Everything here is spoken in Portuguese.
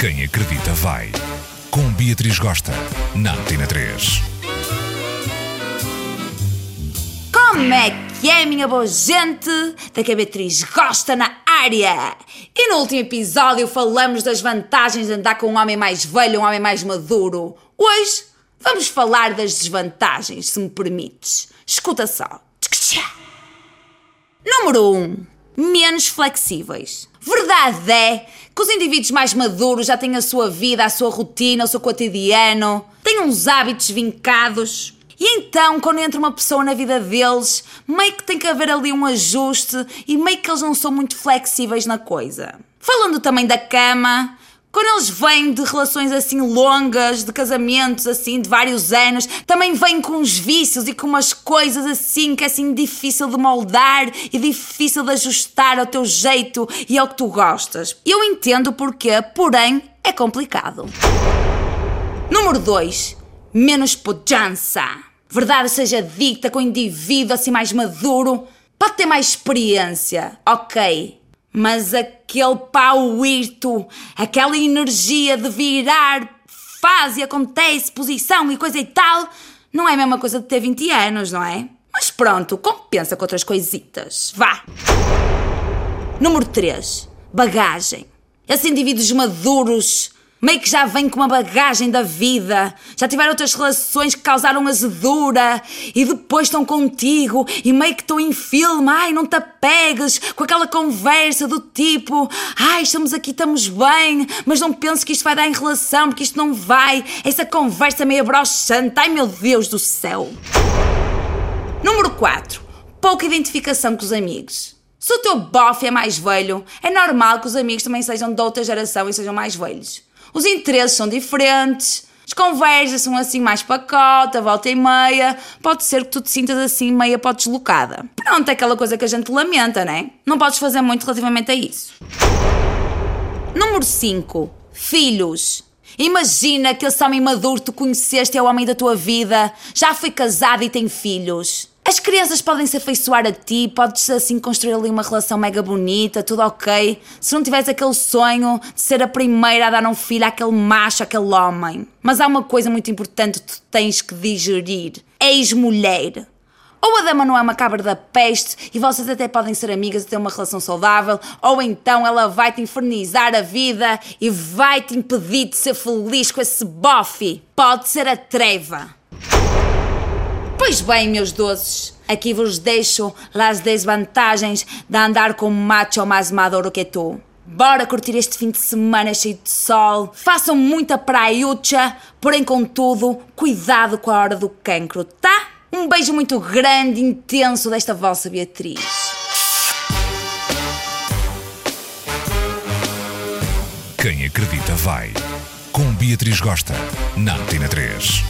Quem acredita vai. Com Beatriz Gosta, na Antena 3. Como é que é, minha boa gente? Daqui a Beatriz gosta na área! E no último episódio falamos das vantagens de andar com um homem mais velho, um homem mais maduro. Hoje vamos falar das desvantagens, se me permites. Escuta só. Número 1. Um, menos flexíveis. Verdade é que os indivíduos mais maduros já têm a sua vida, a sua rotina, o seu cotidiano, têm uns hábitos vincados. E então, quando entra uma pessoa na vida deles, meio que tem que haver ali um ajuste e meio que eles não são muito flexíveis na coisa. Falando também da cama, quando eles vêm de relações assim longas, de casamentos assim de vários anos, também vêm com uns vícios e com umas coisas assim que é assim difícil de moldar e difícil de ajustar ao teu jeito e ao que tu gostas. Eu entendo porquê, porém é complicado. Número 2. Menos pujança. Verdade seja dita com o indivíduo assim mais maduro, pode ter mais experiência, ok. Mas aquele pauito, aquela energia de virar fase, acontece, posição e coisa e tal, não é a mesma coisa de ter 20 anos, não é? Mas pronto, compensa com outras coisitas. Vá! Número 3. Bagagem. Esses indivíduos maduros meio que já vêm com uma bagagem da vida, já tiveram outras relações que causaram azedura e depois estão contigo e meio que estão em filme, ai, não te apegues com aquela conversa do tipo, ai, estamos aqui, estamos bem, mas não penso que isto vai dar em relação, porque isto não vai, essa conversa meio broxante, ai meu Deus do céu. Número 4. Pouca identificação com os amigos. Se o teu bofe é mais velho, é normal que os amigos também sejam de outra geração e sejam mais velhos. Os interesses são diferentes, as conversas são assim mais pacota, volta e meia. Pode ser que tu te sintas assim meia para deslocada. Pronto, é aquela coisa que a gente lamenta, né? Não podes fazer muito relativamente a isso. Número 5. Filhos. Imagina que esse homem maduro tu conheceste é o homem da tua vida, já foi casado e tem filhos. As crianças podem se afeiçoar a ti, podes assim construir ali uma relação mega bonita, tudo ok. Se não tiveres aquele sonho de ser a primeira a dar um filho àquele macho, àquele homem. Mas há uma coisa muito importante que tu tens que digerir: ex-mulher. Ou a dama não é uma cabra da peste e vocês até podem ser amigas e ter uma relação saudável, ou então ela vai-te infernizar a vida e vai-te impedir de ser feliz com esse bofe. Pode ser a treva. Pois bem, meus doces, aqui vos deixo as desvantagens de andar com um macho mais maduro que tu. Bora curtir este fim de semana cheio de sol. Façam muita praiucha, porém, contudo, cuidado com a hora do cancro, tá? Um beijo muito grande, intenso desta vossa Beatriz. Quem acredita vai. Com Beatriz Gosta, na Antena 3.